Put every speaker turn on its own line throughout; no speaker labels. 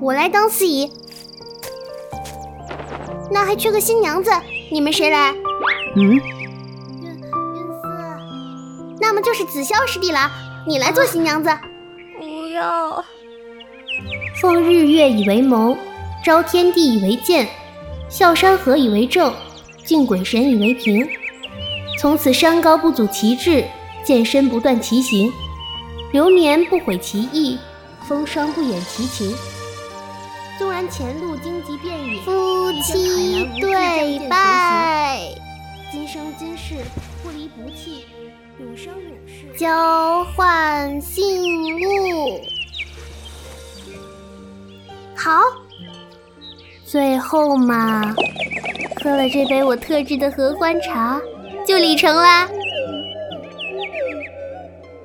我来当司仪。那还缺个新娘子，你们谁来？
嗯，
云云思，那么就是子霄师弟了，你来做新娘子。
不要，
奉日月以为盟，招天地以为鉴，笑山河以为证，敬鬼神以为凭。从此山高不阻其志，剑身不断其行，流年不毁其意，风霜不掩其情。纵然前路荆棘遍野，夫妻对拜，今生今世不离不弃，永生永世交换信物。好，最后嘛，喝了这杯我特制的合欢茶，就礼成啦。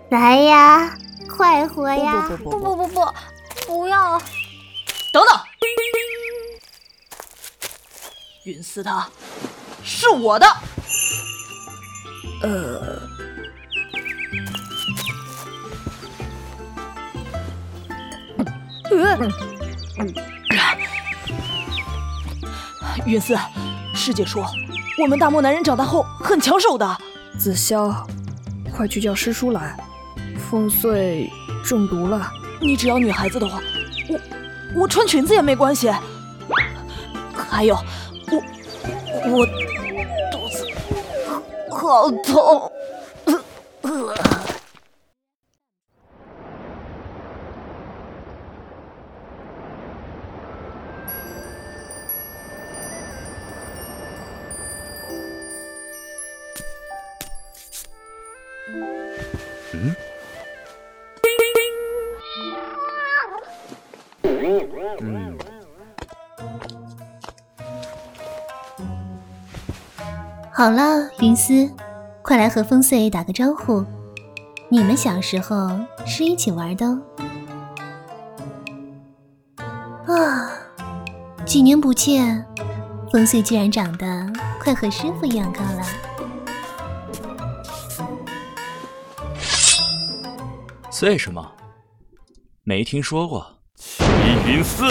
来呀，快活呀！
不
不不不不，不要！
云思他是我的。呃，呃云思，师姐说我们大漠男人长大后很抢手的。
子潇，快去叫师叔来，风穗中毒了。
你只要女孩子的话，我我穿裙子也没关系。还有，我肚子好痛。
嗯。
好了，云思，快来和风穗打个招呼。你们小时候是一起玩的哦。啊，几年不见，风穗居然长得快和师傅一样高了。
穗什么？没听说过。
齐云思，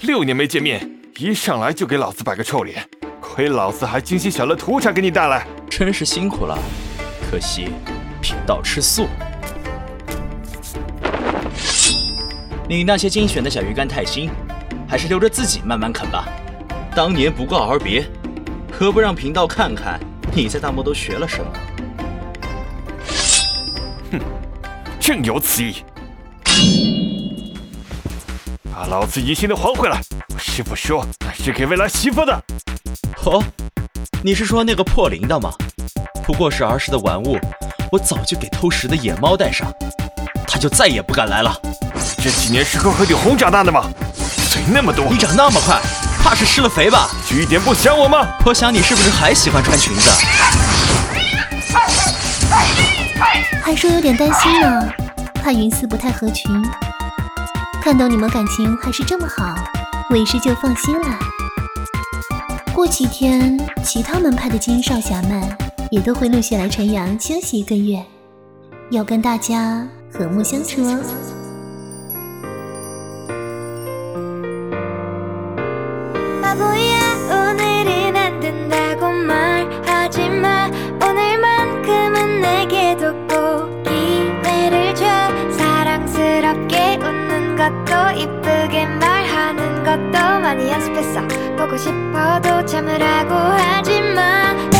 六年没见面，一上来就给老子摆个臭脸，亏老子还精心选了土产给你带来，
真是辛苦了。可惜贫道吃素。你那些精选的小鱼干太腥，还是留着自己慢慢啃吧。当年不告而别，何不让贫道看看你在大漠都学了什么？
哼，正有此意。把老子疑心的还回来！师傅说那是给未来媳妇的。
哦，你是说那个破铃铛吗？不过是儿时的玩物，我早就给偷食的野猫带上，它就再也不敢来了。
这几年是和何鼎红长大的吗？嘴那么多！
你长那么快，怕是施了肥吧？
就一点不想我吗？
我想你是不是还喜欢穿裙子？
还说有点担心呢，怕云思不太合群。看到你们感情还是这么好，为师就放心了。过几天，其他门派的精英少侠们也都会陆续来晨阳休息一个月，要跟大家和睦相处哦。
것도 이쁘게 말 하는 것도 많이 연습했어. 보고 싶어도 참으라고 하지마